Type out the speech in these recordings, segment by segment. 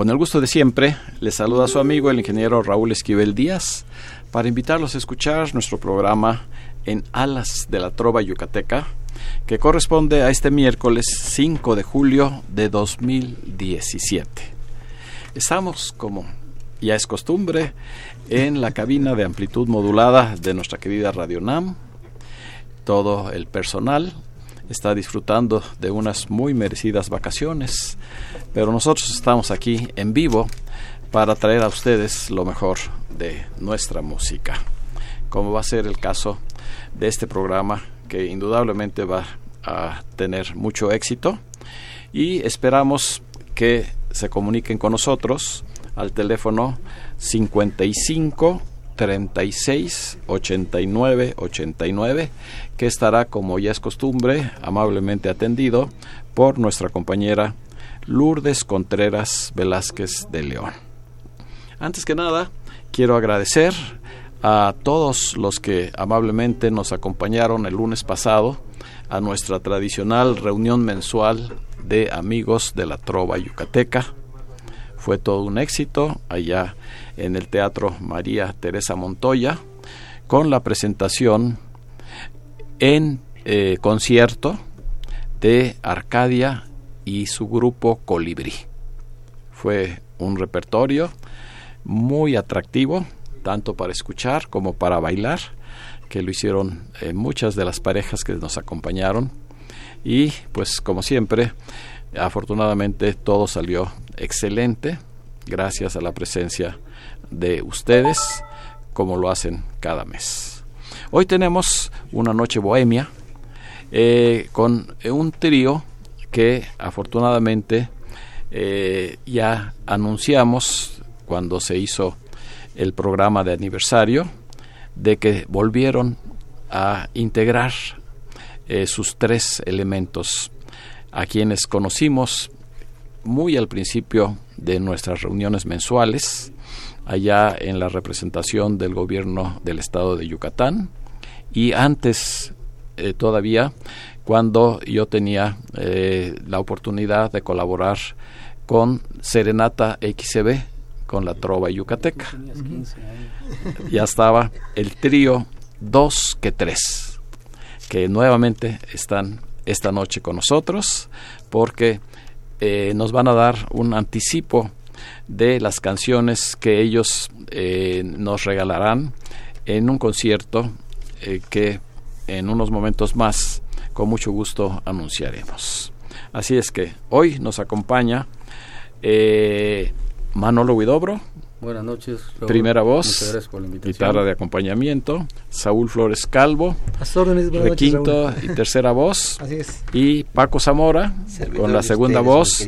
Con el gusto de siempre, les saluda su amigo el ingeniero Raúl Esquivel Díaz para invitarlos a escuchar nuestro programa en Alas de la Trova Yucateca, que corresponde a este miércoles 5 de julio de 2017. Estamos, como ya es costumbre, en la cabina de amplitud modulada de nuestra querida Radio NAM. Todo el personal está disfrutando de unas muy merecidas vacaciones, pero nosotros estamos aquí en vivo para traer a ustedes lo mejor de nuestra música, como va a ser el caso de este programa que indudablemente va a tener mucho éxito. Y esperamos que se comuniquen con nosotros al teléfono 55 36 89 89 que estará como ya es costumbre amablemente atendido por nuestra compañera Lourdes Contreras Velázquez de León. Antes que nada, quiero agradecer a todos los que amablemente nos acompañaron el lunes pasado a nuestra tradicional reunión mensual de amigos de la Trova Yucateca. Fue todo un éxito allá en el Teatro María Teresa Montoya con la presentación en eh, concierto de Arcadia y su grupo Colibrí. Fue un repertorio muy atractivo, tanto para escuchar como para bailar, que lo hicieron eh, muchas de las parejas que nos acompañaron. Y pues como siempre, afortunadamente todo salió excelente, gracias a la presencia de ustedes, como lo hacen cada mes. Hoy tenemos una noche bohemia eh, con un trío que afortunadamente eh, ya anunciamos cuando se hizo el programa de aniversario de que volvieron a integrar eh, sus tres elementos a quienes conocimos muy al principio de nuestras reuniones mensuales allá en la representación del gobierno del estado de Yucatán y antes eh, todavía cuando yo tenía eh, la oportunidad de colaborar con Serenata XB, con la Trova Yucateca. Ya estaba el trío Dos que Tres, que nuevamente están esta noche con nosotros porque eh, nos van a dar un anticipo de las canciones que ellos nos regalarán en un concierto que en unos momentos más con mucho gusto anunciaremos. Así es que hoy nos acompaña eh, Manolo Huidobro. Buenas noches. Primera voz, guitarra de acompañamiento. Saúl Flores Calvo, quinto y tercera voz. Y Paco Zamora con la segunda voz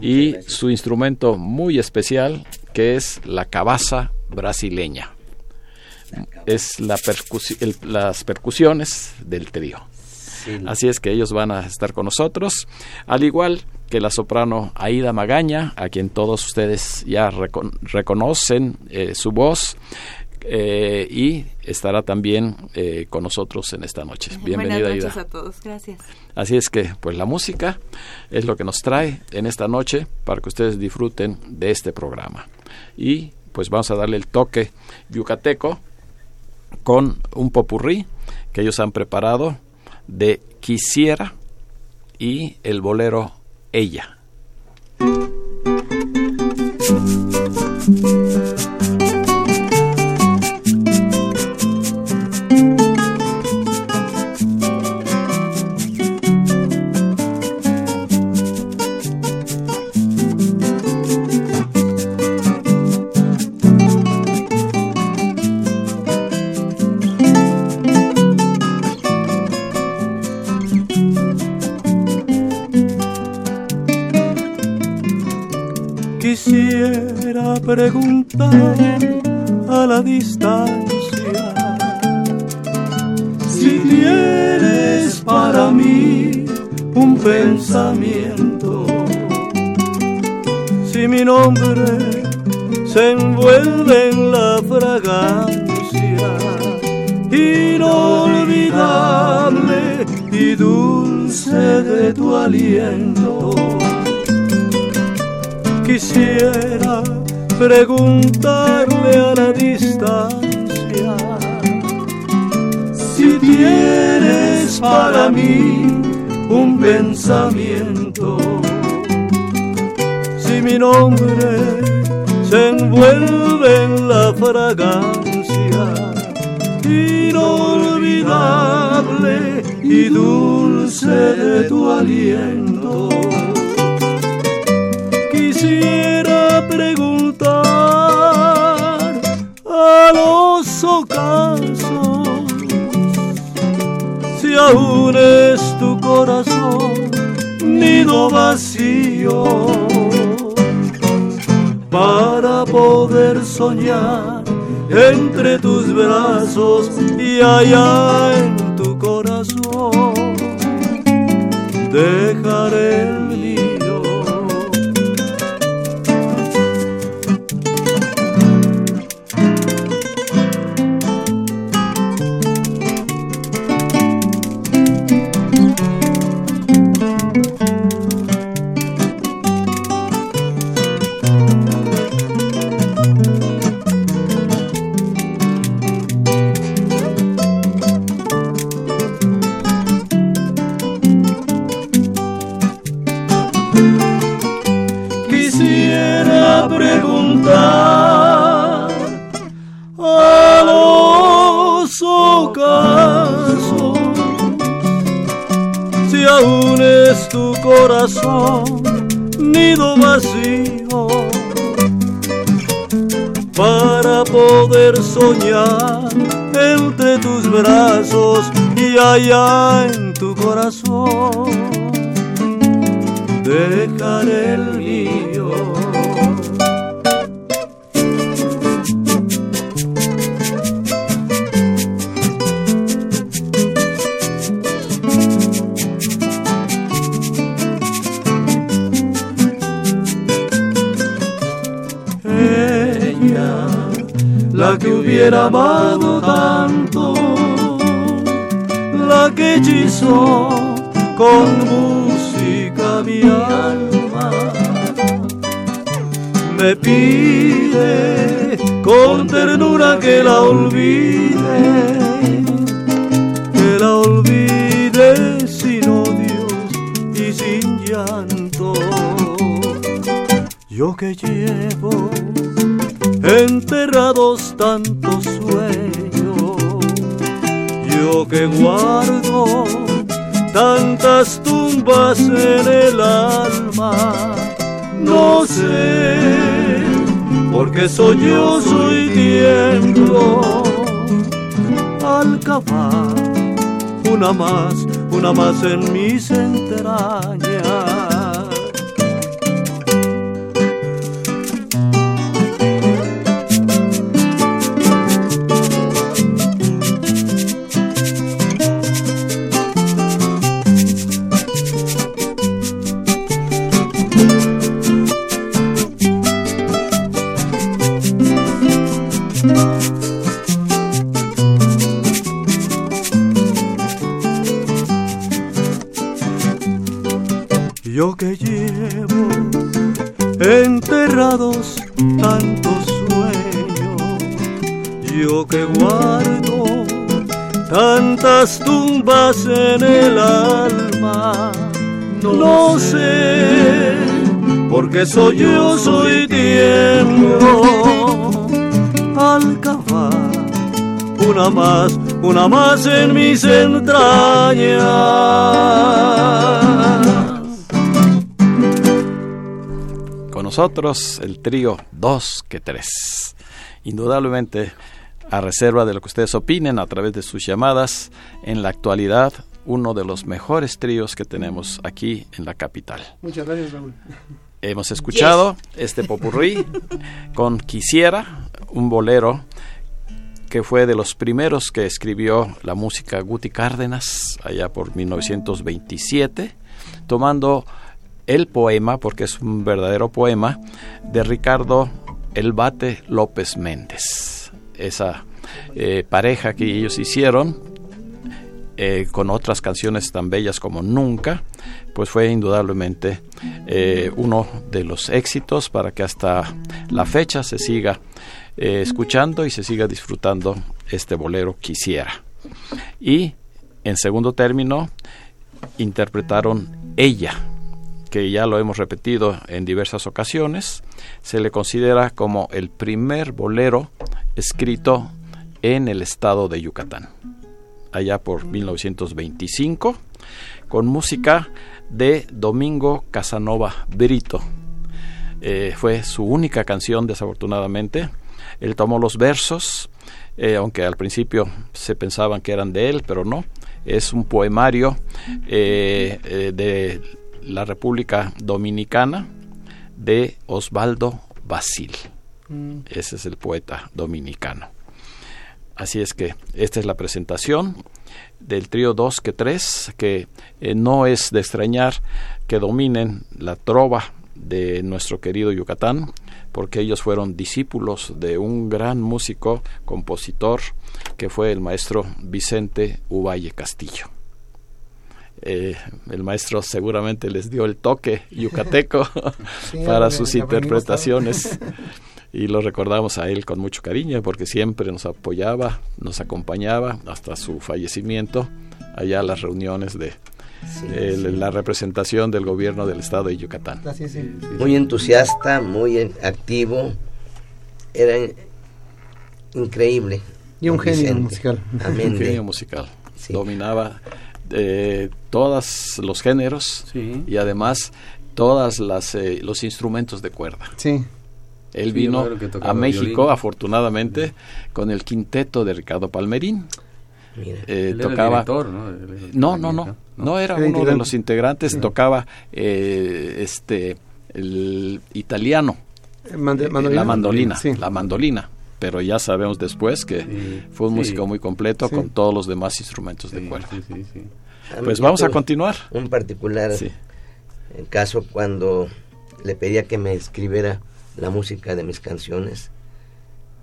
y su instrumento muy especial que es la cabaza brasileña. Es la las percusiones del trío. Así es que ellos van a estar con nosotros, al igual que la soprano Aida Magaña, a quien todos ustedes ya reconocen eh, su voz. Eh, y estará también eh, con nosotros en esta noche. Bienvenida, Buenas noches a todos, gracias. Así es que, pues la música es lo que nos trae en esta noche para que ustedes disfruten de este programa. Y pues vamos a darle el toque yucateco con un popurrí que ellos han preparado de Quisiera y el bolero Ella. Quisiera preguntar a la distancia si tienes para mí un pensamiento, si mi nombre se envuelve en la fragancia inolvidable y dulce de tu aliento. Quisiera preguntarle a la distancia si tienes para mí un pensamiento, si mi nombre se envuelve en la fragancia inolvidable y dulce de tu aliento. Aún es tu corazón nido vacío para poder soñar entre tus brazos y allá en tu corazón. Dejaré entre tus brazos y allá en tu corazón. Dejaré con música mi alma. Me pide con ternura que la olvide, que la olvide sin odios y sin llanto. Yo que llevo enterrados tantos sueños. Yo que guardo tantas tumbas en el alma, no sé, porque soy yo, soy tiempo al cavar una más, una más en mis entrañas porque soy yo, soy tiempo al cavar una más, una más en mis entrañas. Con nosotros el trío Dos que Tres. Indudablemente a reserva de lo que ustedes opinen a través de sus llamadas, en la actualidad uno de los mejores tríos que tenemos aquí en la capital. Muchas gracias, Raúl. Hemos escuchado este popurrí con Quisiera, un bolero que fue de los primeros que escribió la música Guti Cárdenas allá por 1927, tomando el poema, porque es un verdadero poema, de Ricardo Elbate López Méndez. Esa eh, pareja que ellos hicieron eh, con otras canciones tan bellas como Nunca, pues fue indudablemente eh, uno de los éxitos para que hasta la fecha se siga eh, escuchando y se siga disfrutando este bolero Quisiera. Y en segundo término, interpretaron Ella, que ya lo hemos repetido en diversas ocasiones, se le considera como el primer bolero escrito en el estado de Yucatán allá por 1925, con música de Domingo Casanova Brito. Eh, fue su única canción, desafortunadamente. Él tomó los versos, eh, aunque al principio se pensaban que eran de él, pero no. Es un poemario eh, de la República Dominicana de Osvaldo Basil. Mm. Ese es el poeta dominicano. Así es que esta es la presentación del trío 2 que 3, que eh, no es de extrañar que dominen la trova de nuestro querido Yucatán, porque ellos fueron discípulos de un gran músico, compositor, que fue el maestro Vicente Uvalle Castillo. Eh, el maestro seguramente les dio el toque yucateco para sus interpretaciones. y lo recordamos a él con mucho cariño porque siempre nos apoyaba, nos acompañaba hasta su fallecimiento allá a las reuniones de la representación del gobierno del estado de Yucatán. Muy entusiasta, muy activo, era increíble. Y un genio musical. Un genio musical. Dominaba eh, todos los géneros y además todas las eh, los instrumentos de cuerda. Sí. Él vino a México, afortunadamente, con el quinteto de Ricardo Palmerín. Eh, tocaba ¿no? no no no era uno de los integrantes tocaba eh, este el italiano. Eh, la mandolina la mandolina. Pero ya sabemos después que fue un músico muy completo con todos los demás instrumentos de cuerda. pues vamos a continuar. un particular caso cuando le pedía que me escribiera la música de mis canciones.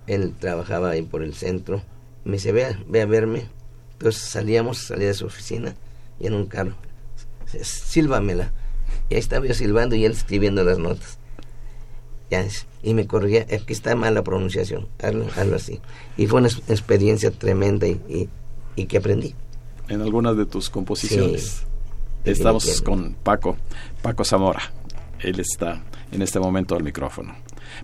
Él trabajaba ahí por el centro. Me dice, ve, a verme. Entonces salíamos, salía de su oficina y en un carro. Sílvamela. Y ahí estaba yo silbando y él escribiendo las notas. Ya, y me corría, aquí está mal la pronunciación, hazlo, así. Y fue una experiencia tremenda y, y, que aprendí. En algunas de tus composiciones. Estamos con Paco, Paco Zamora. Él está en este momento al micrófono.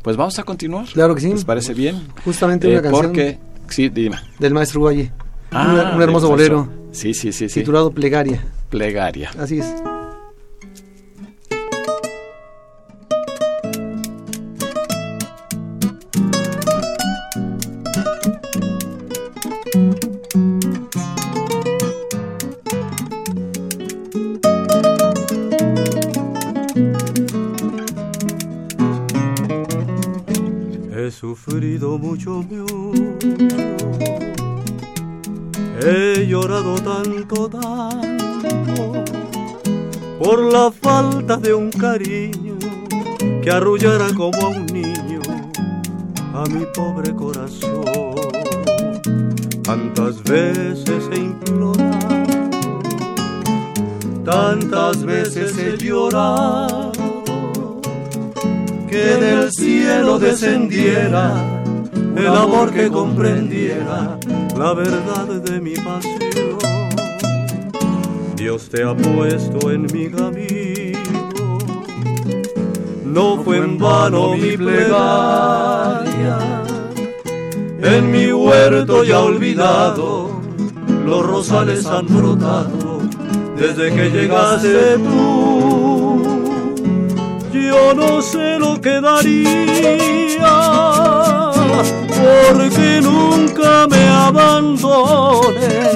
Pues vamos a continuar. Claro que sí. ¿Les parece bien? Justamente una eh, canción. Porque, sí, dime. Del maestro Valle. Ah, un, hermoso bolero. Sí, sí, sí, sí. Titulado Plegaria. Plegaria. Así es. Sufrido mucho, He llorado tanto, tanto por la falta de un cariño que arrullara como a un niño a mi pobre corazón. Tantas veces he implorado, tantas veces he llorado que del cielo descendiera el amor que comprendiera la verdad de mi pasión. Dios te ha puesto en mi camino, no fue en vano mi plegaria. En mi huerto ya olvidado, los rosales han brotado desde que llegaste tú yo no sé lo que daría porque nunca me abandones.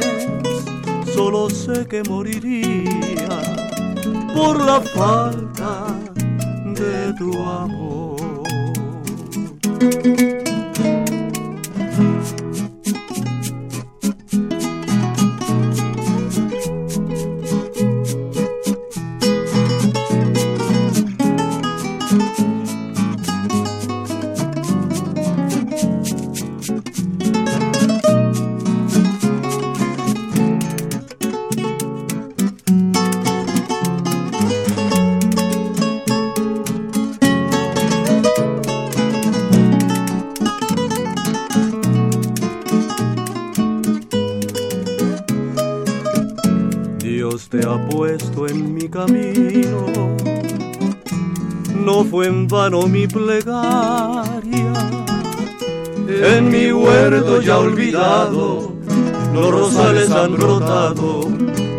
Solo sé que moriría por la falta de tu amor. En vano mi plegaria. En mi huerto ya olvidado, los rosales han brotado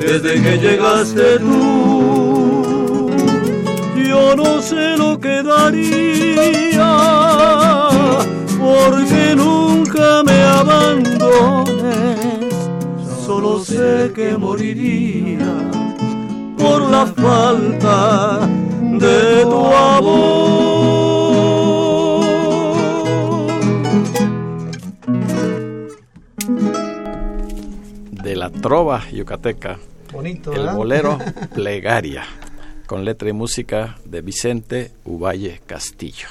desde que llegaste tú. Yo no sé lo que daría, porque nunca me abandones. Solo sé que moriría por la falta de tu amor. De la trova yucateca. Bonito, el bolero Plegaria, con letra y música de Vicente Uvalle Castillo.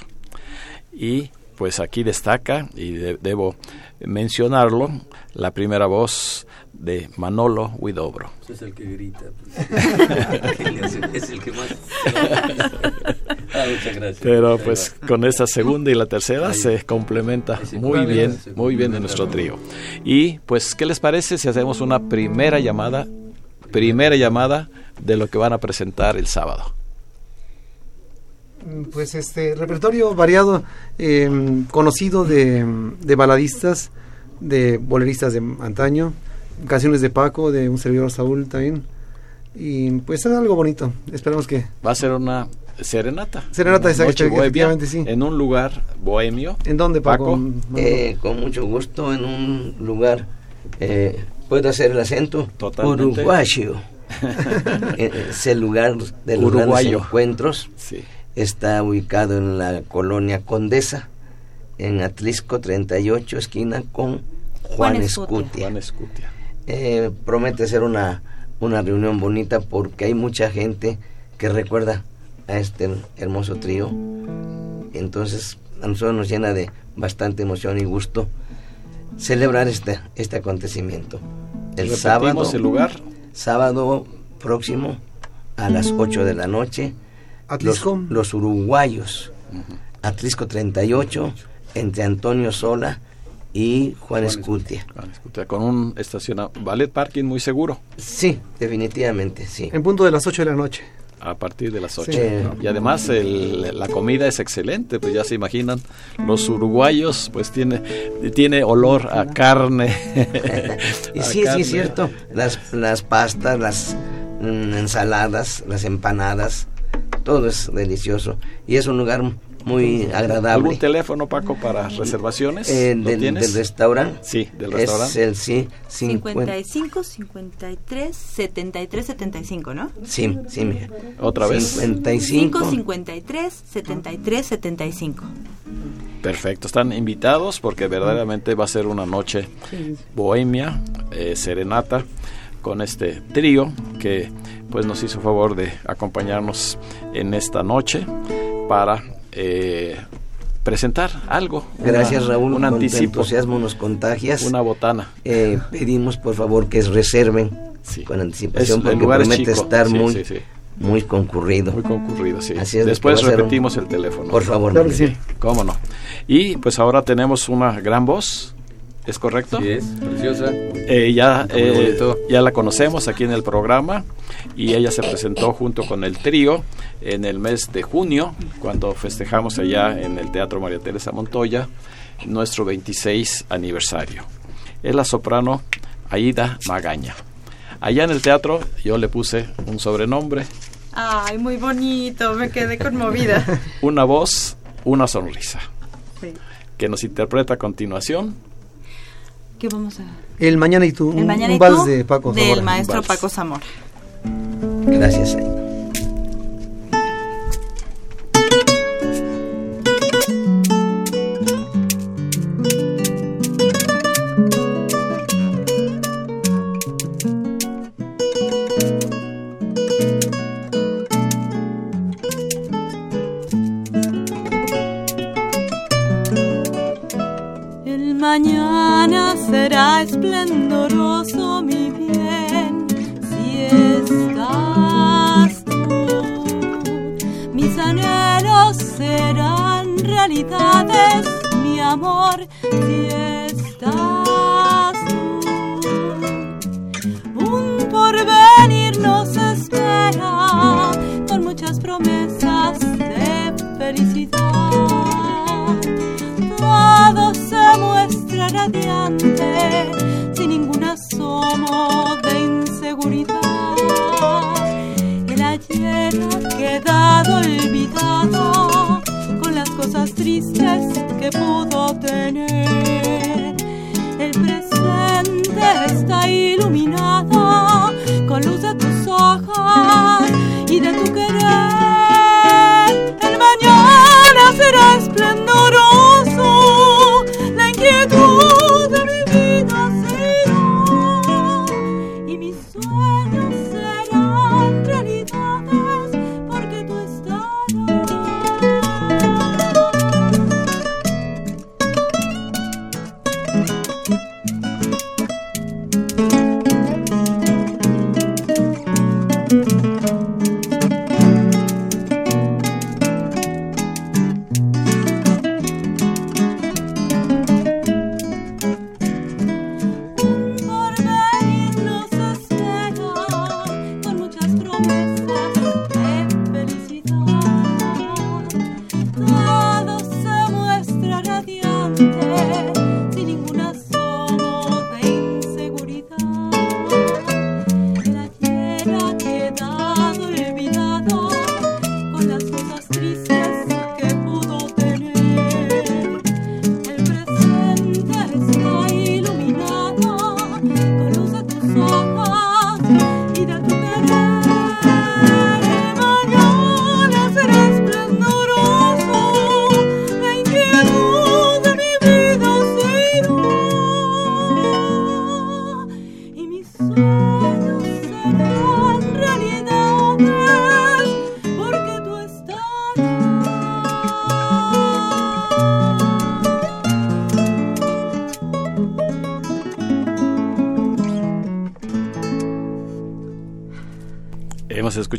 Y pues aquí destaca, y debo mencionarlo, la primera voz de Manolo Huidobro. Es el que grita. Pues. es el que más. ah, muchas gracias. Pero pues con esta segunda y la tercera se complementa muy bien, muy bien de nuestro trío. Y pues, ¿qué les parece si hacemos una primera llamada, primera llamada de lo que van a presentar el sábado? Mm, pues este repertorio variado, em, conocido de, de baladistas, de boleristas de antaño, canciones de Paco, de un servidor Saúl también. Y pues es algo bonito. Esperamos que. Va a ser una serenata. Serenata, efectivamente, sí. En un lugar bohemio. ¿En dónde, Paco? Eh, con mucho gusto, en un lugar. Eh, ¿Puedo hacer el acento? Totalmente. Uruguayo. Eh, es el lugar de los grandes encuentros. Sí. Está ubicado en la colonia Condesa, en Atlisco 38, esquina con Juan, Escutia. Juan Escutia. Eh, promete ser una, una reunión bonita porque hay mucha gente que recuerda a este hermoso trío. Entonces a nosotros nos llena de bastante emoción y gusto celebrar este, este acontecimiento. El sábado. el lugar? Sábado próximo a las 8 de la noche. Atlisco. Los, uruguayos. Atlisco 38, entre Antonio Sola y Juan, Escutia. con un estacionamiento, ballet parking muy seguro. Sí, definitivamente, sí. En punto de las 8 de la noche. A partir de las 8. Y además la comida es excelente, pues ya se imaginan, los uruguayos pues tiene, tiene olor a carne. y sí, sí, es cierto, las, las pastas, las mm, ensaladas, las empanadas, todo es delicioso. Y es un lugar muy agradable. ¿Algún teléfono, Paco, para reservaciones? Eh, del, restaurante. Sí, del restaurante. Es el sí, 55 53 73 75, ¿no? Sí, sí, mira. Otra vez. 55 53 73 75. Perfecto, están invitados porque verdaderamente va a ser una noche bohemia, eh, serenata con este trío que pues nos hizo favor de acompañarnos en esta noche para eh, presentar algo. Gracias Raúl, un anticipo. entusiasmo nos contagias. Una botana. Eh, pedimos por favor que reserven con anticipación porque promete estar muy, muy concurrido. Muy concurrido, sí. Después repetimos el teléfono. Por favor. Cómo no. Y pues ahora tenemos una gran voz ¿Es correcto? Sí, es preciosa. Eh, ya, eh, ya la conocemos aquí en el programa y ella se presentó junto con el trío en el mes de junio, cuando festejamos allá en el Teatro María Teresa Montoya nuestro 26 aniversario. Es la soprano Aida Magaña. Allá en el teatro yo le puse un sobrenombre. Ay, muy bonito, me quedé conmovida. una voz, una sonrisa. Que nos interpreta a continuación ¿Qué vamos a...? El Mañana y tú, un, vals de Paco Zamora. Del maestro Paco Zamora. Gracias.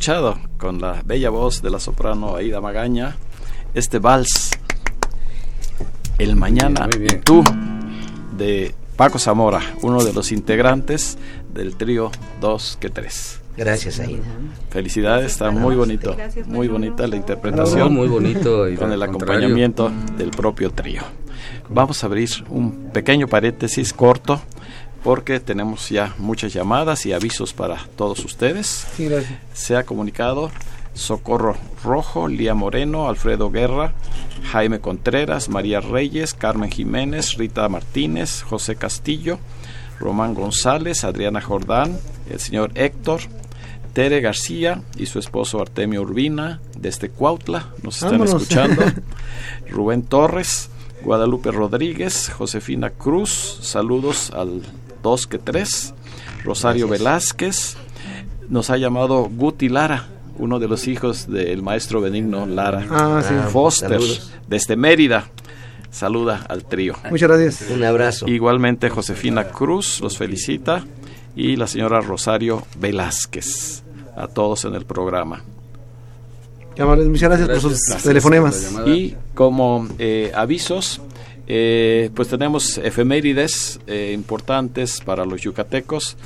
Escuchado con la bella voz de la soprano Aida Magaña este vals El Mañana y tú de Paco Zamora, uno de los integrantes del trío 2 que 3. Gracias, Aida. Felicidades, está muy bonito, muy bonita la interpretación. muy bonito. con el acompañamiento del propio trío. Vamos a abrir un pequeño paréntesis corto porque tenemos ya muchas llamadas y avisos para todos ustedes. Se ha comunicado Socorro Rojo, Lía Moreno, Alfredo Guerra, Jaime Contreras, María Reyes, Carmen Jiménez, Rita Martínez, José Castillo, Román González, Adriana Jordán, el señor Héctor, Tere García y su esposo Artemio Urbina desde Cuautla, nos están escuchando, Rubén Torres, Guadalupe Rodríguez, Josefina Cruz, saludos al dos que tres. Rosario Velázquez nos ha llamado Guti Lara, uno de los hijos del maestro Benigno Lara. Ah, Foster, desde Mérida. Saluda al trío. Muchas gracias. Un abrazo. Igualmente Josefina Cruz los felicita y la señora Rosario Velázquez. A todos en el programa. Muchas gracias, por sus telefonemas. Y como eh, avisos, eh, pues tenemos efemérides eh, importantes para los yucatecos.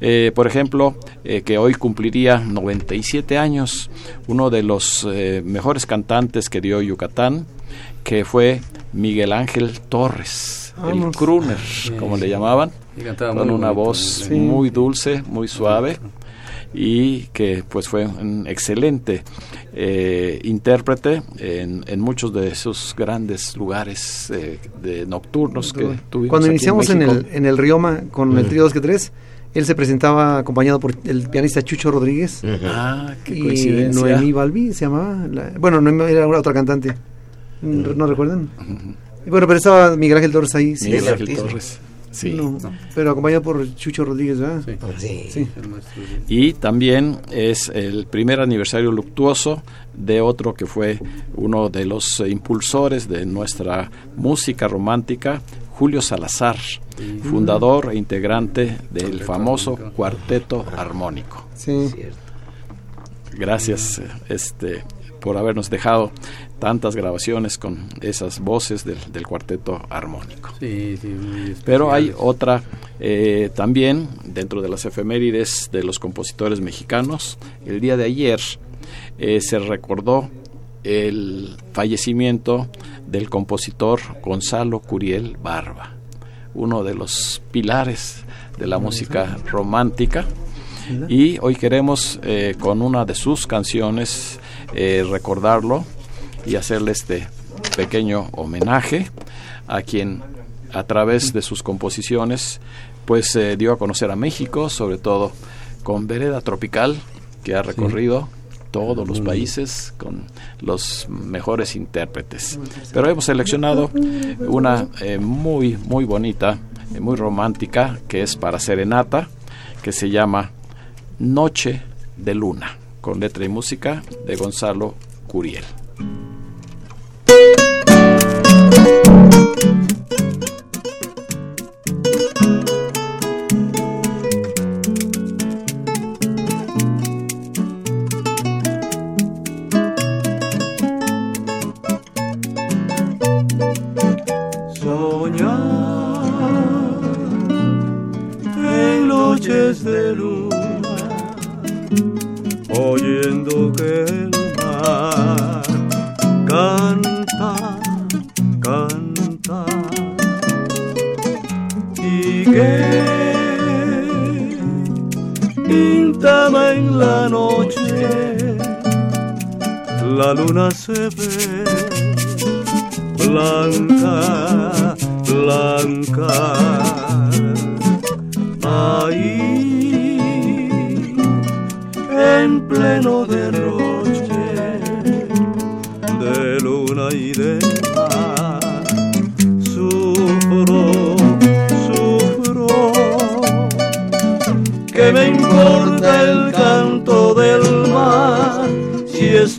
Eh, por ejemplo, que hoy cumpliría 97 años uno de los mejores cantantes que dio Yucatán, que fue Miguel Ángel Torres, el crooner, como le llamaban, con una voz muy dulce, muy suave y que pues fue un excelente eh, intérprete en, en, muchos de esos grandes lugares eh, de nocturnos que tuvimos. Cuando iniciamos en, el, en el Rioma con el trío 2 que 3, él se presentaba acompañado por el pianista Chucho Rodríguez. Ah, qué y Noemí Balbi se llamaba. bueno, Noemí era otra cantante. ¿No, recuerdan? Bueno, pero estaba Miguel Ángel Torres ahí. Miguel Ángel Torres. Sí. pero acompañado por Chucho Rodríguez, ¿verdad? Sí. sí. Y también es el primer aniversario luctuoso de otro que fue uno de los impulsores de nuestra música romántica, Julio Salazar, fundador e integrante del famoso Cuarteto Armónico. Sí. Gracias este, por habernos dejado tantas grabaciones con esas voces del, cuarteto armónico. Sí, sí, Pero hay otra eh, también dentro de las efemérides de los compositores mexicanos. El día de ayer eh, se recordó el fallecimiento del compositor Gonzalo Curiel Barba, uno de los pilares de la música romántica. Y hoy queremos eh, con una de sus canciones eh, recordarlo y hacerle este pequeño homenaje a quien a través de sus composiciones pues eh, dio a conocer a México, sobre todo con Vereda Tropical, que ha recorrido todos los países con los mejores intérpretes. Pero hemos seleccionado una eh, muy, muy bonita, muy romántica, que es para Serenata, que se llama Noche de Luna con letra y música de Gonzalo Curiel. en la noche, la luna se ve blanca, blanca. Ahí, en pleno derroche de luna y de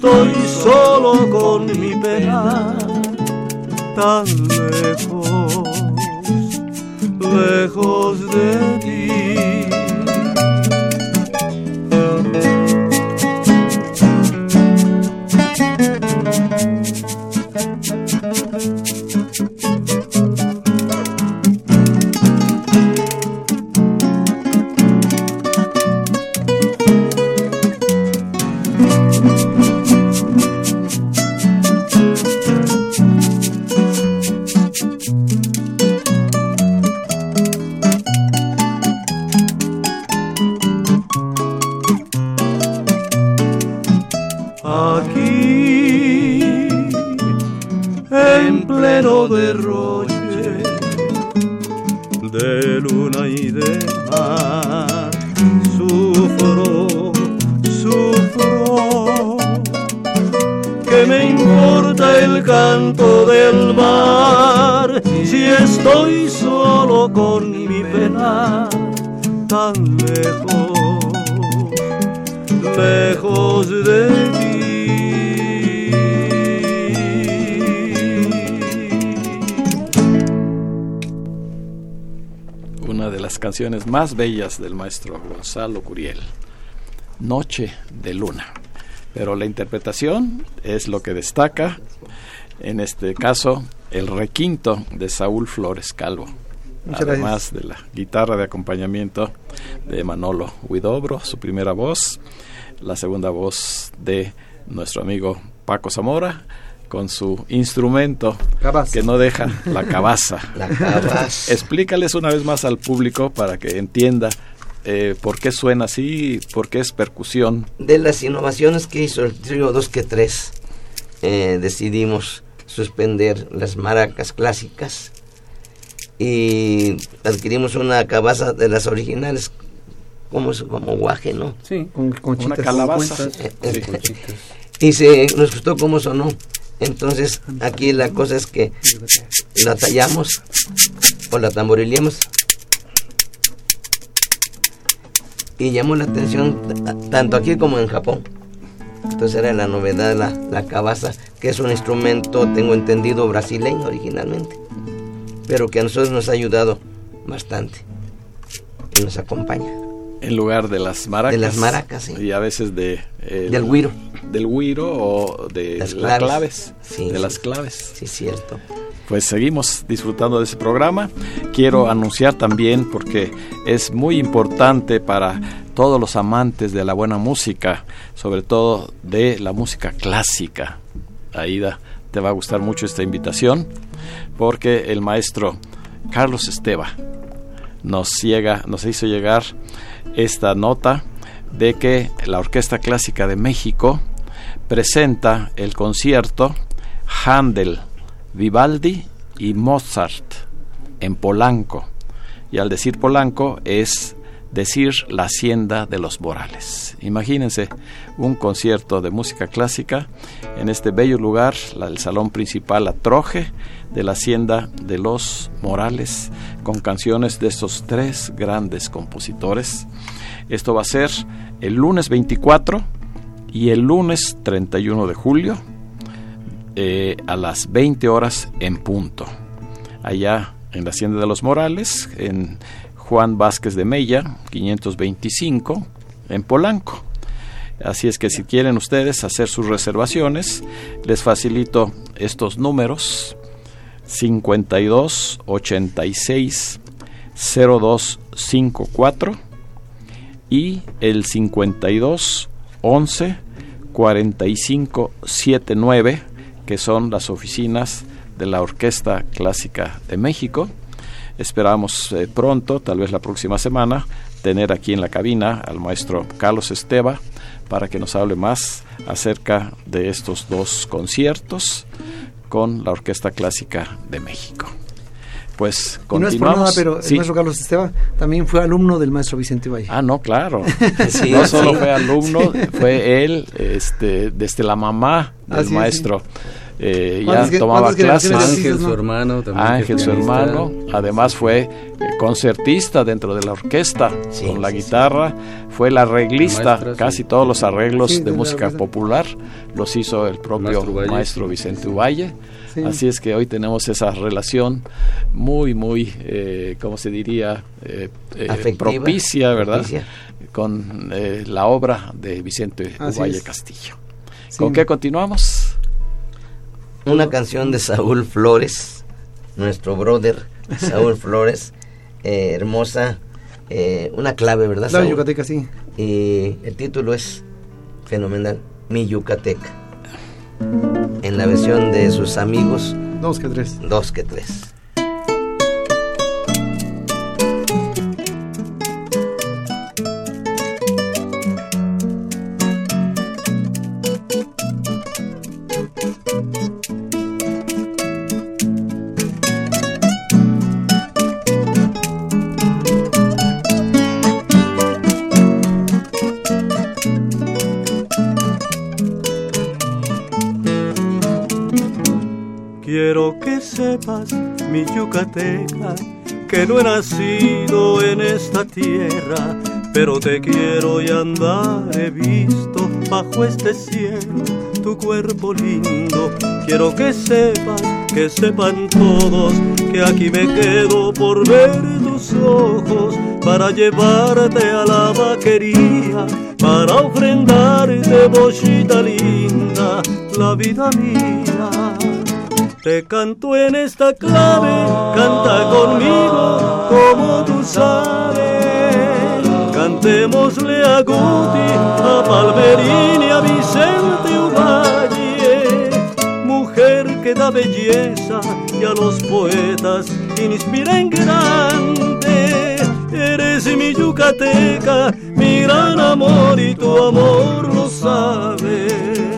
estoy solo con mi pena, tan lejos, lejos de más bellas del maestro Gonzalo Curiel, Noche de Luna. Pero la interpretación es lo que destaca, en este caso, el requinto de Saúl Flores Calvo. además de la guitarra de acompañamiento de Manolo Huidobro, su primera voz, la segunda voz de nuestro amigo Paco Zamora, con su instrumento que no deja la cabaza. La cabaza. Explícales una vez más al público para que entienda eh, por qué suena así, por qué es percusión. De las innovaciones que hizo el trío 2 que 3, eh, decidimos suspender las maracas clásicas y adquirimos una cabaza de las originales como, como guaje, ¿no? Sí, con, una calabaza. y se, nos gustó cómo sonó. Entonces aquí la cosa es que la tallamos o la tamborileamos y llamó la atención tanto aquí como en Japón. Entonces era la novedad la, la cabaza, que es un instrumento, tengo entendido, brasileño originalmente. pero que a nosotros nos ha ayudado bastante y nos acompaña. En lugar de las maracas. De las maracas, sí. Y a veces de... del güiro. Del güiro o de las claves. de las claves. Sí, cierto. Pues seguimos disfrutando de ese programa. Quiero anunciar también, porque es muy importante para todos los amantes de la buena música, sobre todo de la música clásica. Aida, te va a gustar mucho esta invitación, porque el maestro Carlos Esteba nos, llega, nos hizo llegar esta nota de que la Orquesta Clásica de México presenta el concierto Handel, Vivaldi y Mozart en Polanco. Y al decir Polanco es decir la hacienda de los Morales. Imagínense un concierto de música clásica en este bello lugar, el salón principal Atroje de la hacienda de los Morales, con canciones de estos tres grandes compositores. Esto va a ser el lunes 24 y el lunes 31 de julio eh, a las 20 horas en punto. Allá en la Hacienda de los Morales, en Juan Vázquez de Mella, 525, en Polanco. Así es que si quieren ustedes hacer sus reservaciones, les facilito estos números 52 86 0254 y el 52 11 45 79 que son las oficinas de la Orquesta Clásica de México Esperamos eh, pronto, tal vez la próxima semana, tener aquí en la cabina al maestro Carlos Esteba para que nos hable más acerca de estos dos conciertos con la Orquesta Clásica de México. Pues continuamos. no es pero el maestro Carlos Esteba también fue alumno del maestro Vicente Valle. Ah, no, claro. no solo fue alumno, fue él, este, desde la mamá del maestro. Eh, ya tomaba clases. Ángel, su hermano, también Ángel, su hermano, además fue eh, concertista dentro de la orquesta con la guitarra, fue el arreglista, casi todos los arreglos de música popular los hizo el propio maestro, Vicente Uvalle. Así es que hoy tenemos esa relación muy, muy, eh, ¿cómo se diría? Eh, propicia, ¿verdad? Con la obra de Vicente Uvalle Castillo. ¿Con qué continuamos? Una canción de Saúl Flores, nuestro brother Saúl Flores, eh, hermosa, eh, una clave, ¿verdad? La yucateca, sí. Y el título es fenomenal, Mi Yucateca. En la versión de sus amigos. Dos que tres. Dos que tres. Mi yucateca, que no he nacido en esta tierra, pero te quiero y andar he visto bajo este cielo tu cuerpo lindo. Quiero que sepas, que sepan todos, que aquí me quedo por ver tus ojos, para llevarte a la vaquería, para ofrendarte, bochita linda, la vida mía. Te canto en esta clave, canta conmigo como tú sabes. Cantémosle a Guti, a Palmerín y a Vicente Uvalle. Mujer que da belleza y a los poetas inspira en grande. Eres mi yucateca, mi gran amor y tu amor lo sabes.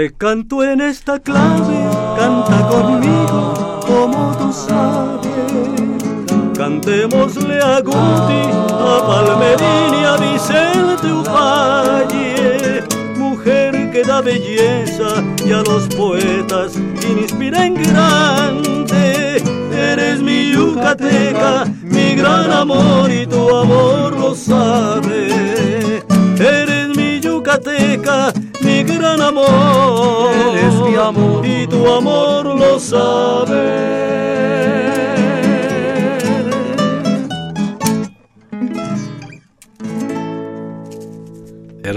Te canto en esta clave, canta conmigo como tú sabes. Cantémosle a Guti, a Palmerín y a Vicente Uvalle, mujer que da belleza y a los poetas inspira en grande. Eres mi yucateca, mi gran amor y tu amor lo sabe. Eres mi yucateca, mi gran amor. Eres mi amor y tu amor lo sabe.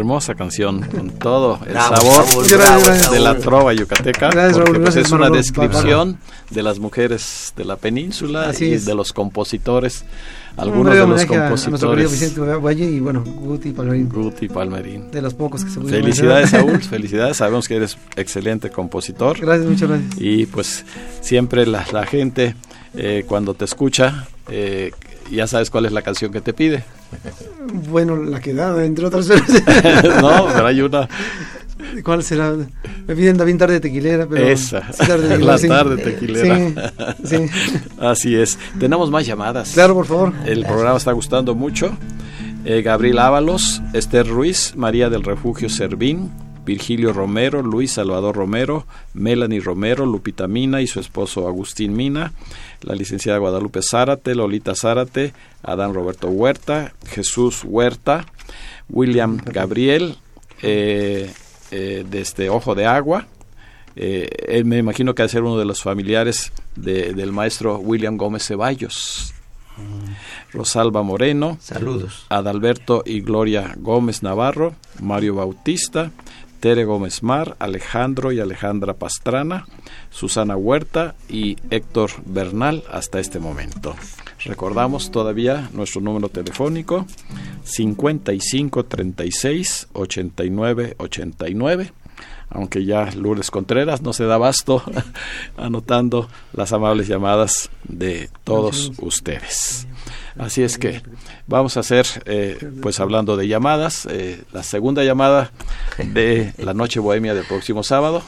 Hermosa canción con todo el sabor de la trova yucateca porque pues, es una descripción de las mujeres de la península y de los compositores algunos de los compositores. Vicente Valle y bueno Guti Palmerín. Guti Palmerín. De los pocos que se felicidades Saúl felicidades. Sabemos que eres excelente compositor. Gracias muchas gracias. Y pues siempre la, la gente eh, cuando te escucha eh, ya sabes cuál es la canción que te pide. Bueno, la que da, entre otras. no, pero hay una. ¿Cuál será? Me piden también tarde tequilera, pero. Esa, la tarde tequilera. Sí, sí. Así es. Tenemos más llamadas. Claro, por favor. El programa está gustando mucho. Eh, Gabriel Ábalos, Esther Ruiz, María del Refugio Servín, Virgilio Romero, Luis Salvador Romero, Melanie Romero, Lupita Mina y su esposo Agustín Mina, la licenciada Guadalupe Zárate, Lolita Zárate, Adán Roberto Huerta, Jesús Huerta, William Gabriel, eh, eh, este Ojo de Agua, eh, me imagino que ha de ser uno de los familiares del maestro William Gómez Ceballos. Rosalba Moreno, saludos. Adalberto y Gloria Gómez Navarro, Mario Bautista, Tere Gómez Mar, Alejandro y Alejandra Pastrana, Susana Huerta y Héctor Bernal hasta este momento. Recordamos todavía nuestro número telefónico 55 36 89 89 aunque ya Lourdes Contreras no se da basto anotando las amables llamadas de todos ustedes. Así es que vamos a hacer, eh, pues hablando de llamadas, eh, la segunda llamada de la Noche Bohemia del próximo sábado.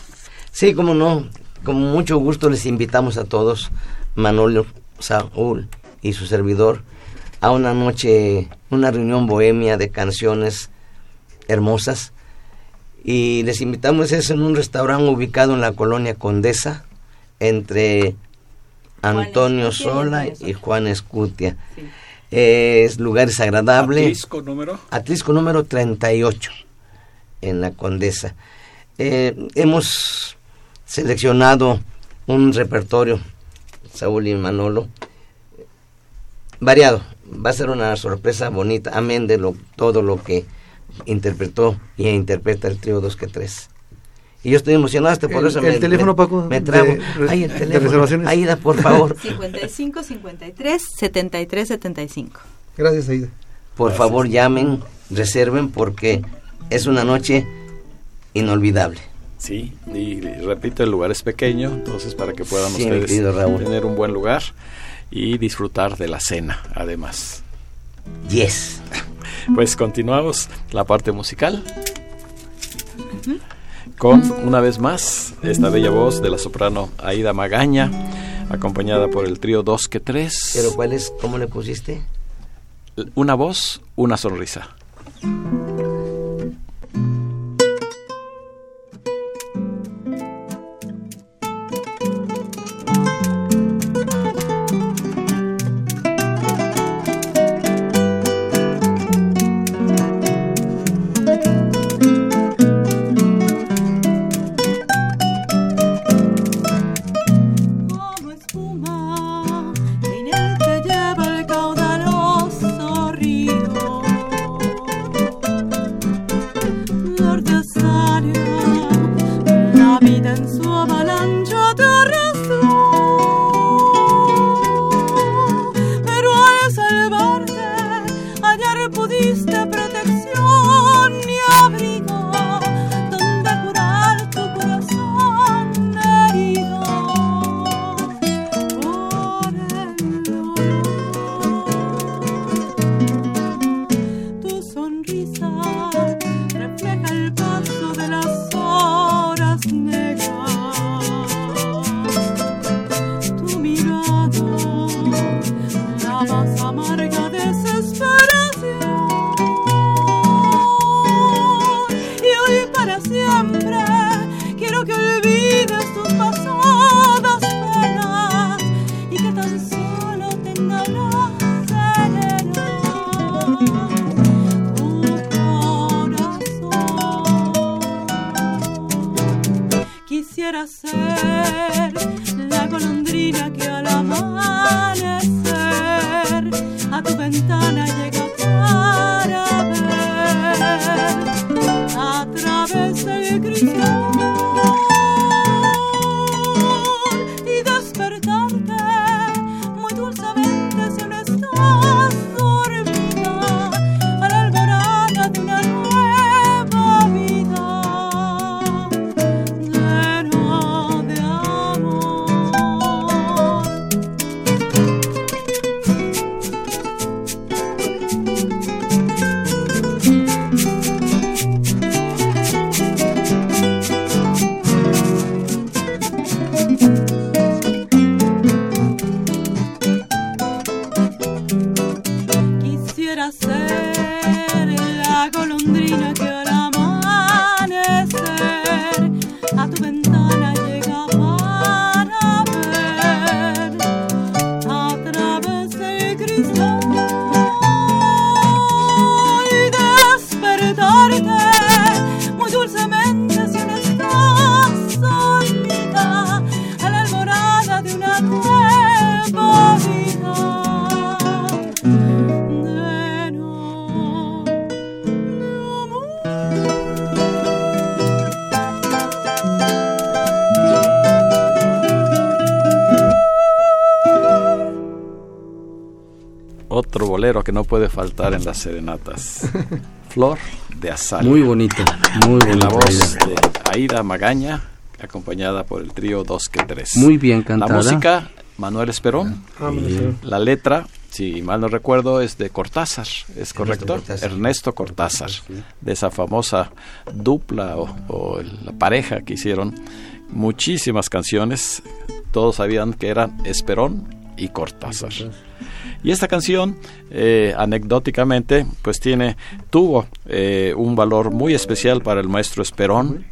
Sí, como no, con mucho gusto les invitamos a todos, Manolo, Saúl y su servidor, a una noche, una reunión bohemia de canciones hermosas. Y les invitamos, es en un restaurante ubicado en la colonia Condesa, entre Antonio Sola y Juan Escutia. Es lugares agradables. Atlisco número. Atlisco número 38 en la Condesa. Eh, hemos seleccionado un repertorio, Saúl y Manolo, variado. Va a ser una sorpresa bonita, amén de lo, todo lo que interpretó y interpreta el trío 2 que 3. Y yo estoy emocionado hasta por eso el me, teléfono, Paco, me trabo. Ahí el teléfono. Aida, por favor. 55 53 73 75. Gracias, Aida. Por favor, llamen, reserven porque es una noche inolvidable. Sí, y repito, el lugar es pequeño, entonces para que puedan ustedes tener un buen lugar y disfrutar de la cena, además. Yes. Pues continuamos la parte musical con una vez más esta bella voz de la soprano Aida Magaña, acompañada por el trío 2 que 3. ¿Pero cuál es? ¿Cómo le pusiste? Una voz, una sonrisa. Que no puede faltar en las serenatas. Flor de Azal. Muy bonito, muy bonito. En la voz de Aida Magaña, acompañada por el trío Dos que Tres. Muy bien cantada. La música, Manuel Esperón. Ah, la letra, si mal no recuerdo, es de Cortázar, ¿es correcto? Ernesto Cortázar, de esa famosa dupla o, la pareja que hicieron muchísimas canciones. Todos sabían que eran Esperón y Cortázar. Y esta canción, eh, anecdóticamente, pues tiene, tuvo eh, un valor muy especial para el maestro Esperón,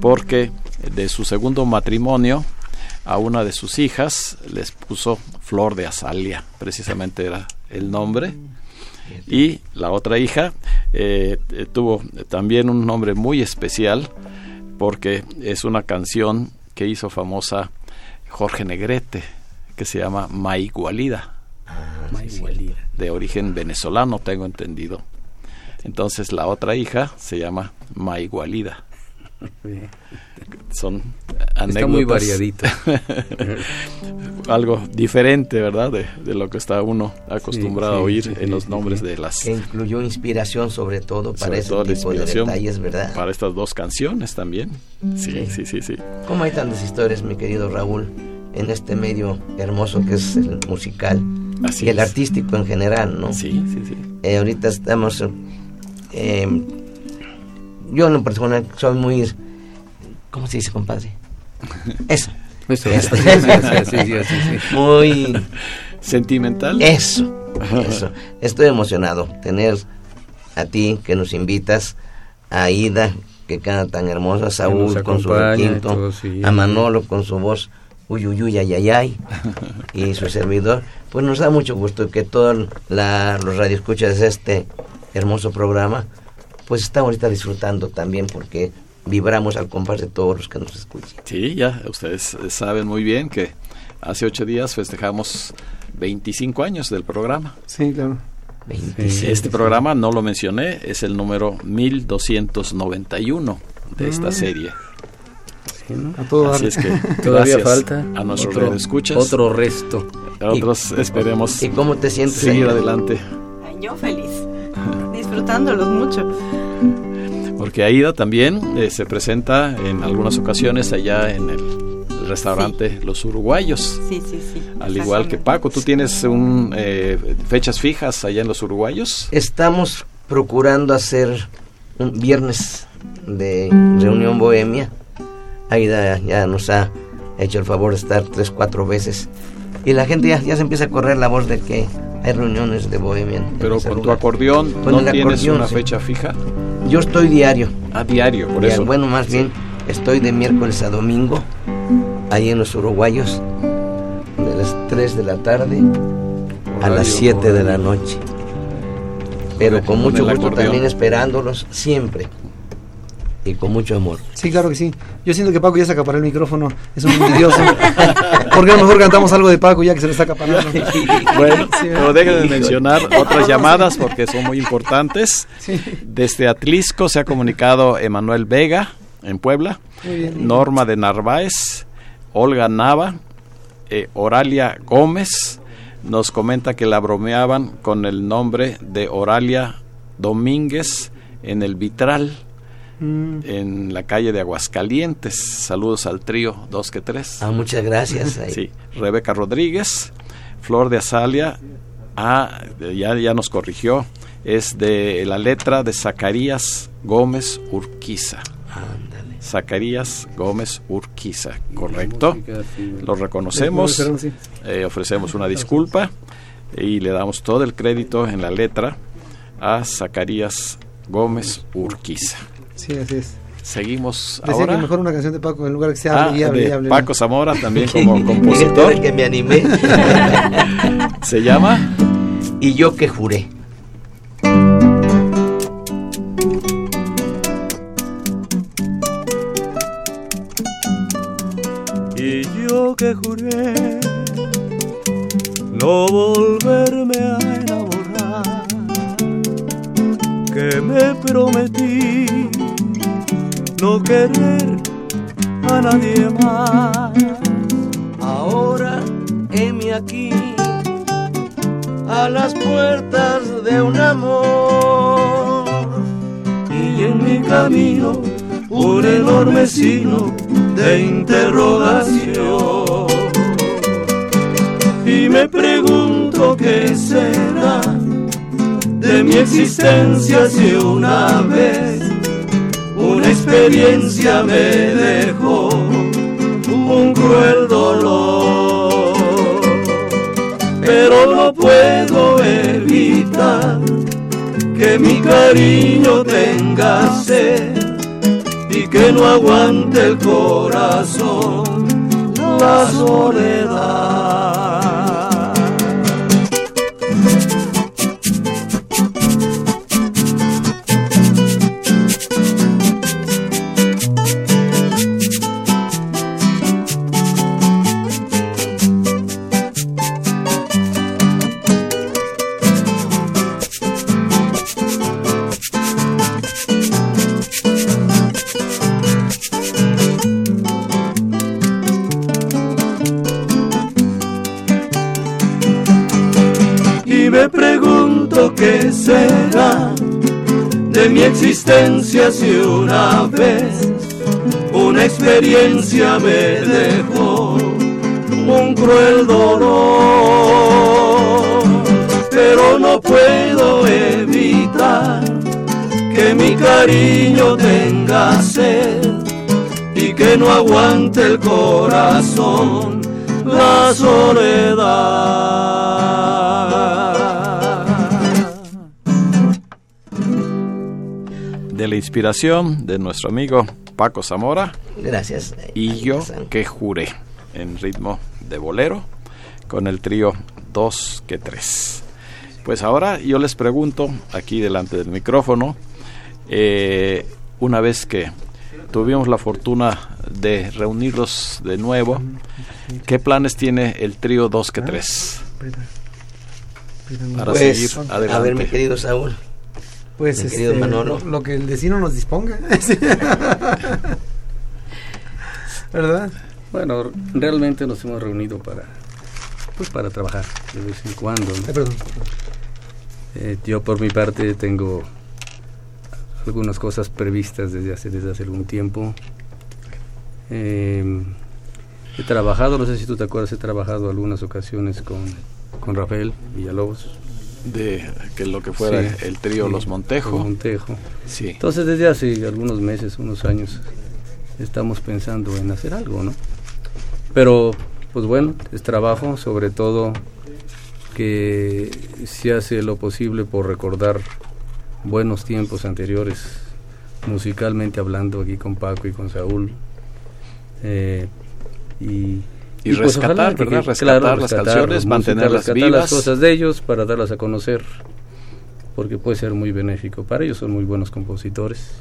porque de su segundo matrimonio, a una de sus hijas les puso Flor de Azalia, precisamente era el nombre. Y la otra hija eh, tuvo también un nombre muy especial porque es una canción que hizo famosa Jorge Negrete, que se llama Maigualida de origen venezolano, tengo entendido. Entonces la otra hija se llama Maigualida. Son anécdotas. Está muy variadito. Algo diferente, ¿verdad? De, lo que está uno acostumbrado a oír en los nombres de las... Que incluyó inspiración sobre todo para ese tipo de detalles, ¿verdad? Para estas dos canciones también. Sí, sí, sí, sí. ¿Cómo hay tantas historias, mi querido Raúl, en este medio hermoso que es el musical? Y el artístico en general, ¿no? Sí, sí, sí. Eh, ahorita estamos... Eh, yo en lo personal soy muy... ¿Cómo se dice, compadre? Eso. Eso, Muy... ¿Sentimental? Eso, eso. Estoy emocionado tener a ti que nos invitas, a Ida que canta tan hermosa, a Saúl con su requinto, a Manolo con su voz uy, uy, uy, ay, ay, ay, y su servidor, pues nos da mucho gusto que todos los radioescuchas de este hermoso programa, pues están ahorita disfrutando también porque vibramos al compás de todos los que nos escuchan. Sí, ya, ustedes saben muy bien que hace ocho días festejamos 25 años del programa. Sí, claro. Este programa, no lo mencioné, es el número 1291 de esta mm. serie. Así es que todavía falta a nuestros otro, escuchas. Otro resto. otros esperemos. ¿Y cómo te sientes? Seguir adelante. yo feliz, disfrutándolos mucho. Porque Aida también eh, se presenta en algunas ocasiones allá en el, restaurante Los Uruguayos. Sí, sí, sí. Al igual que Paco, ¿tú tienes un, eh, fechas fijas allá en Los Uruguayos? Estamos procurando hacer un viernes de reunión bohemia Aida ya nos ha hecho el favor de estar tres, cuatro veces. Y la gente ya, ya se empieza a correr la voz de que hay reuniones de Bohemia. Pero con tu acordeón, ¿no tienes una fecha fija? Yo estoy diario. A diario, por eso. Bueno, más bien, estoy de miércoles a domingo, ahí en los uruguayos, de las 3 de la tarde a las 7 de la noche. Pero con mucho gusto también esperándolos siempre y con mucho amor. Sí, claro que sí. Yo siento que Paco ya se acaparó el micrófono, es un envidioso. Porque a lo mejor cantamos algo de Paco ya que se lo está acaparando. bueno, pero dejen de mencionar otras llamadas porque son muy importantes. Desde Atlisco se ha comunicado Emanuel Vega en Puebla, Norma de Narváez, Olga Nava, eh, Oralia Gómez, nos comenta que la bromeaban con el nombre de Oralia Domínguez en el Vitral Mm. en la calle de Aguascalientes. Saludos al trío 2 que 3. Ah, muchas gracias. Sí, Rebeca Rodríguez, Flor de Azalia, ah, ya, ya nos corrigió, es de la letra de Zacarías Gómez Urquiza. Ándale. Zacarías Gómez Urquiza, correcto. Lo reconocemos, eh, ofrecemos una disculpa y le damos todo el crédito en la letra a Zacarías Gómez Urquiza. Sí, así es. Seguimos Decía ahora. que mejor una canción de Paco en lugar que sea ah, de Paco Zamora también como compositor. que me animé. Se llama Y yo que juré. Y yo que juré no volverme a enamorar, que me prometí no querer a nadie más. Ahora heme aquí, a las puertas de un amor. Y en mi camino un enorme signo de interrogación. Y me pregunto qué será de mi existencia si una vez una experiencia me dejó un cruel dolor, pero no puedo evitar que mi cariño tenga sed y que no aguante el corazón la soledad. Existencia si una vez una experiencia me dejó un cruel dolor. Pero no puedo evitar que mi cariño tenga sed y que no aguante el corazón la soledad. La inspiración de nuestro amigo Paco Zamora. Gracias. Y yo que juré en ritmo de bolero con el trío 2 que 3. Pues ahora yo les pregunto aquí delante del micrófono, eh, una vez que tuvimos la fortuna de reunirlos de nuevo, ¿qué planes tiene el trío 2 que 3? Para pues, seguir adelante. A ver, mi querido Saúl. Pues este, lo, que el destino nos disponga. ¿Verdad? Bueno, realmente nos hemos reunido para pues para trabajar de vez en cuando. Eh, yo por mi parte tengo algunas cosas previstas desde hace desde hace algún tiempo. Eh, he trabajado, no sé si tú te acuerdas, he trabajado algunas ocasiones con, con Rafael Villalobos de que lo que fuera el trío Los Montejo. Montejo. Sí. Entonces desde hace algunos meses, unos años, estamos pensando en hacer algo, ¿no? Pero, pues bueno, es trabajo, sobre todo que se hace lo posible por recordar buenos tiempos anteriores, musicalmente hablando aquí con Paco y con Saúl. Eh, y y, pues rescatar, ¿verdad? rescatar, las canciones, mantenerlas vivas. las cosas de ellos para darlas a conocer, porque puede ser muy benéfico para ellos, son muy buenos compositores.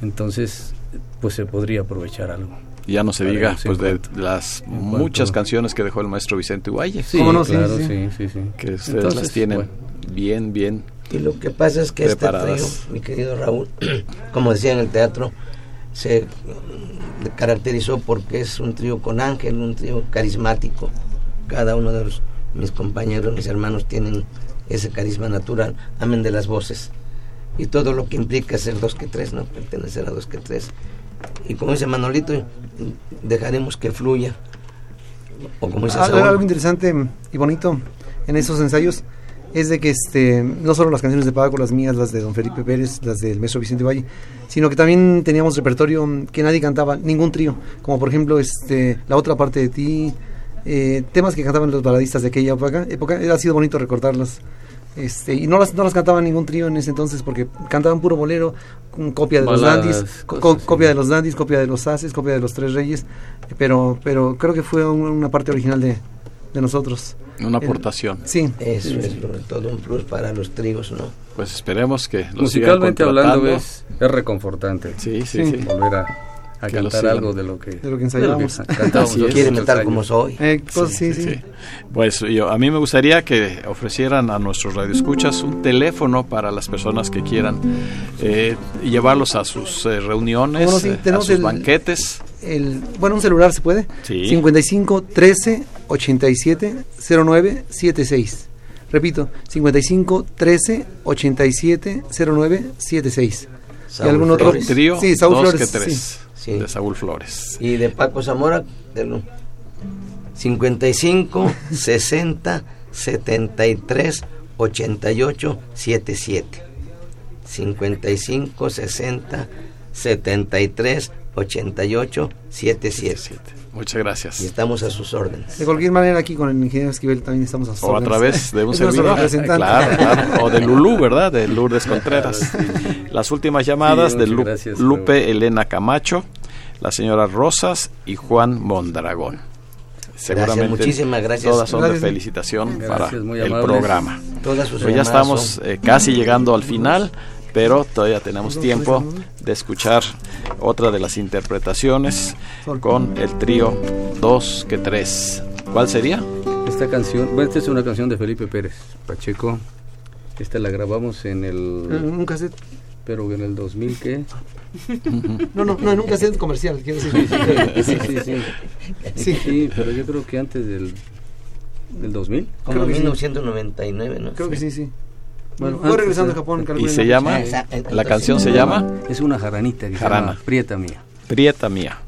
Entonces, pues se podría aprovechar algo. Ya no se diga pues de las muchas canciones que dejó el maestro Vicente Uvalle. Sí, claro, sí, sí, sí, Que ustedes las tienen bien, bien Y lo que pasa es que este trío, mi querido Raúl, como decía en el teatro, se caracterizó porque es un trío con ángel, un trío carismático. Cada uno de los, mis compañeros, mis hermanos tienen ese carisma natural, amén de las voces. Y todo lo que implica ser dos que tres, no pertenecer a dos que tres. Y como dice Manolito, dejaremos que fluya. O como dice algo, algo interesante y bonito en esos ensayos es de que este no solo las canciones de Paco, las mías, las de Don Felipe Pérez, las del maestro Vicente Valle, sino que también teníamos repertorio que nadie cantaba, ningún trío, como por ejemplo este la otra parte de ti, eh, temas que cantaban los baladistas de aquella época, época ha sido bonito recordarlos. Este, y no las, no las cantaba ningún trío en ese entonces porque cantaban puro bolero, copia de los dandies, copia de los dandies, copia de los haces, copia de los tres reyes, pero, pero creo que fue una parte original de, de nosotros. Una aportación. sí. Eso es todo un plus para los tríos, ¿no? Pues esperemos que Musicalmente hablando es, es reconfortante. Sí, sí, sí. Volver a a cantar algo de lo que, de lo que ensayamos. quiere metal como soy. Eh, pues, sí, sí, Pues yo, a mí me gustaría que ofrecieran a nuestros radioescuchas un teléfono para las personas que quieran eh, llevarlos a sus eh, reuniones, a sus banquetes. El, bueno, un celular se puede. 55 13 87 09 76. Repito, 55 13 87 09 76. ¿Y algún otro? Trío, sí, Saúl dos Flores. Que tres de Saúl Flores. Y de Paco Zamora, 55 60 73 88 77. 55 60 73 88 77. Muchas gracias. Y estamos a sus órdenes. De cualquier manera, aquí con el ingeniero Esquivel también estamos a sus o órdenes. O a través de un servidor. Claro, claro. O de Lulú, ¿verdad? De Lourdes Contreras. Las últimas llamadas Sí, de Lu- gracias, Lupe Elena Camacho, la señora Rosas y Juan Mondragón. Seguramente muchísimas gracias. todas son Gracias. de felicitación Gracias, para el programa. Todas sus Pues ya estamos son- eh, casi llegando al final, pero todavía tenemos tiempo de escuchar otra de las interpretaciones con el trío Dos que Tres. ¿Cuál sería? Esta canción, bueno, esta es una canción de Felipe Pérez Pacheco. Esta la grabamos en En el, un cassette. pero en el 2000 qué? No, no, no, en un cassette comercial, quiero decir. Sí, sí, sí. Sí. Sí, pero yo creo que antes del del 2000. Como creo que sí. 1999, ¿no? Creo que sí, sí. Bueno, antes regresando a Japón. ¿Y se llama? Ah. La canción se se llama Es una jaranita que Jarana. se llama Prieta Mía. Prieta Mía.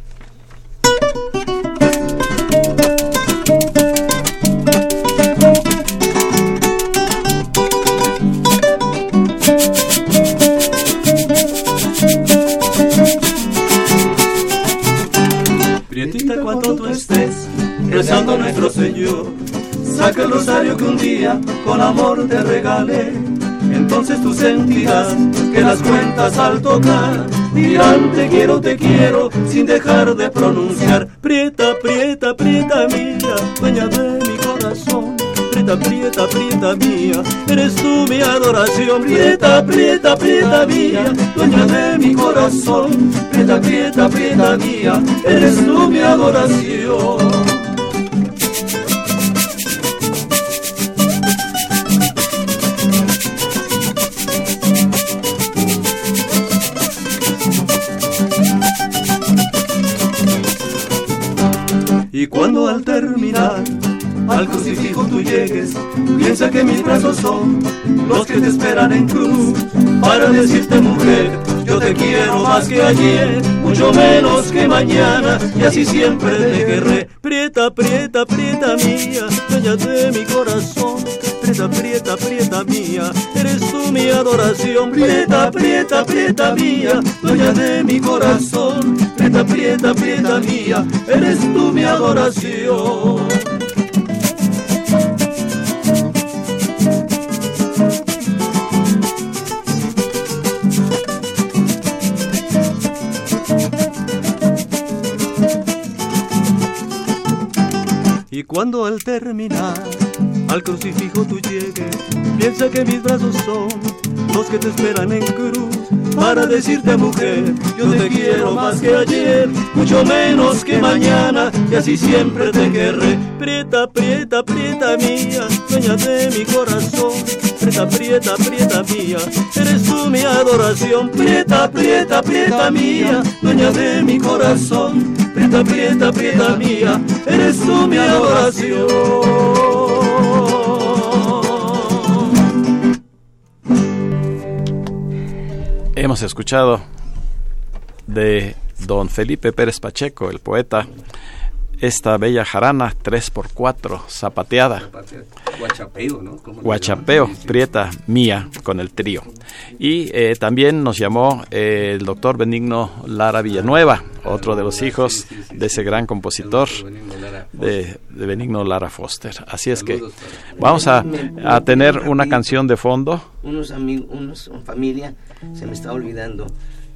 Prietita, cuando tú estés rezando a nuestro Señor, saca el rosario que un día con amor te regalé. Entonces tú sentirás que las cuentas al tocar dirán te quiero, te quiero, sin dejar de pronunciar. Prieta, prieta, prieta mía, dueña de mi corazón. Prieta, prieta, prieta mía, eres tú mi adoración. Prieta, prieta, prieta mía, dueña de mi corazón. Prieta, prieta, prieta mía, eres tú mi adoración. Y cuando al terminar al crucifijo tú llegues, piensa que mis brazos son los que te esperan en cruz para decirte mujer, yo te quiero más que ayer, mucho menos que mañana y así siempre te querré. Prieta, prieta, prieta mía, dueña de mi corazón. Prieta, prieta, prieta mía, eres tú mi adoración. Prieta, prieta, prieta mía, dueña de mi corazón. Prieta, prieta, prieta mía, eres tú mi adoración. Y cuando al terminar al crucifijo tú llegues, piensa que mis brazos son los que te esperan en cruz para decirte mujer, yo te quiero más que ayer, mucho menos que mañana, y así siempre te querré. Prieta, prieta, prieta mía, dueña de mi corazón, prieta, prieta, prieta mía, eres tú mi adoración, prieta, prieta, prieta mía, dueña de mi corazón, prieta, prieta, prieta mía, eres tú mi adoración. Hemos escuchado de don Felipe Pérez Pacheco, el poeta, esta bella jarana 3x4, zapateada. Guachapeo, ¿no? Guachapeo, prieta mía, con el trío. Y eh, también nos llamó eh, el doctor Benigno Lara Villanueva, otro de los hijos de ese gran compositor de, Benigno Lara Foster. Así es que vamos a, tener una canción de fondo. Unos amigos, unos familia, se me está olvidando.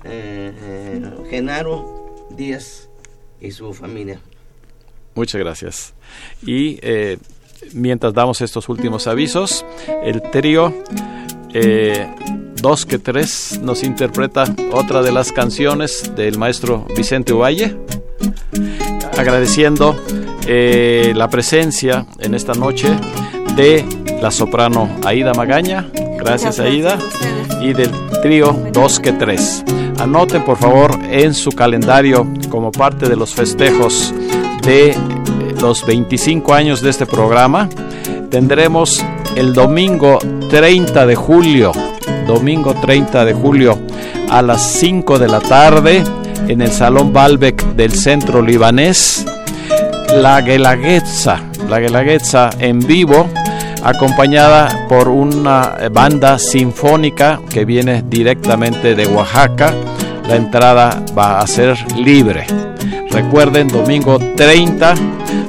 Eh, Genaro Díaz y su familia. Muchas gracias. Y eh, mientras damos estos últimos avisos, el trío eh, Dos que Tres nos interpreta otra de las canciones del maestro Vicente Uvalle, agradeciendo eh, la presencia en esta noche de la soprano Aida Magaña, gracias Aida, y del trío Dos que Tres. Anoten por favor en su calendario como parte de los festejos de los 25 años de este programa, tendremos el domingo 30 de julio, domingo 30 de julio a las 5 de la tarde en el Salón Balbec del Centro Libanés, la Guelaguetza, la Guelaguetza en vivo, acompañada por una banda sinfónica que viene directamente de Oaxaca. La entrada va a ser libre. Recuerden, domingo 30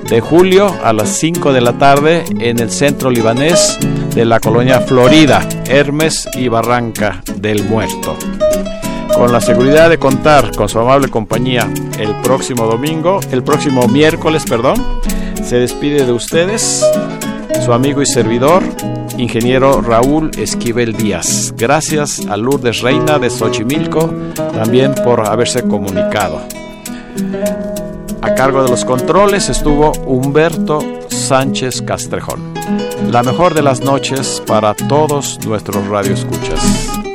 de julio a las 5 de la tarde en el centro libanés de la colonia Florida, Hermes y Barranca del Muerto. Con la seguridad de contar con su amable compañía el próximo domingo, el próximo miércoles, perdón, se despide de ustedes su amigo y servidor, ingeniero Raúl Esquivel Díaz. Gracias a Lourdes Reina de Xochimilco también por haberse comunicado. A cargo de los controles estuvo Humberto Sánchez Castrejón. La mejor de las noches para todos nuestros radioescuchas.